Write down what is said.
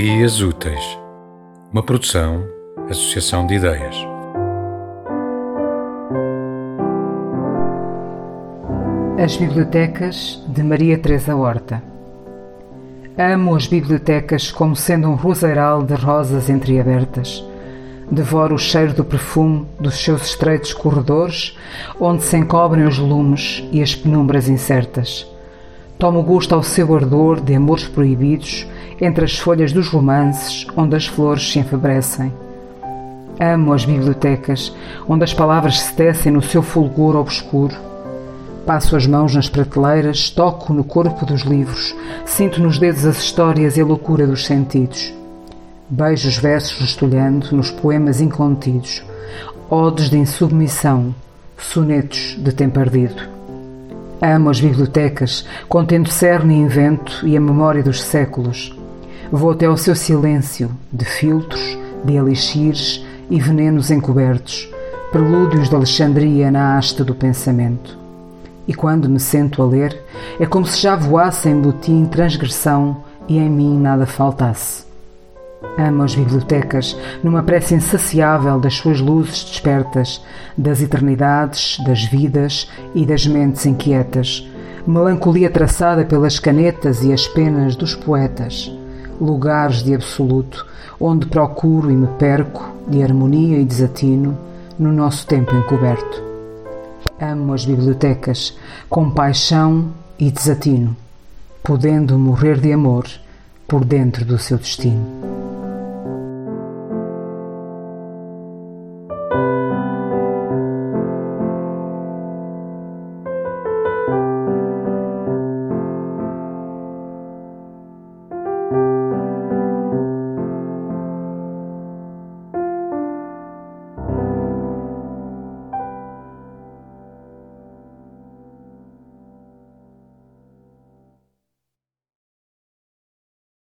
Dias Úteis, uma produção, associação de ideias. As Bibliotecas de Maria Teresa Horta. Amo as bibliotecas como sendo um roseiral de rosas entreabertas. Devoro o cheiro do perfume dos seus estreitos corredores, onde se encobrem os lumes e as penumbras incertas. Tomo gosto ao seu ardor de amores proibidos entre as folhas dos romances onde as flores se enfebrecem. Amo as bibliotecas onde as palavras se tecem no seu fulgor obscuro. Passo as mãos nas prateleiras, toco no corpo dos livros, sinto nos dedos as histórias e a loucura dos sentidos. Beijo os versos estolhando nos poemas incontidos, odes de insubmissão, sonetos de tempo ardido. Amo as bibliotecas, contendo cerne e invento e a memória dos séculos. Vou até ao seu silêncio, de filtros, de elixires e venenos encobertos, prelúdios de Alexandria na haste do pensamento. E quando me sento a ler, é como se já voasse em botim transgressão e em mim nada faltasse. Amo as bibliotecas numa prece insaciável das suas luzes despertas, das eternidades, das vidas e das mentes inquietas. Melancolia traçada pelas canetas e as penas dos poetas. Lugares de absoluto, onde procuro e me perco, de harmonia e desatino, no nosso tempo encoberto. Amo as bibliotecas com paixão e desatino, podendo morrer de amor por dentro do seu destino.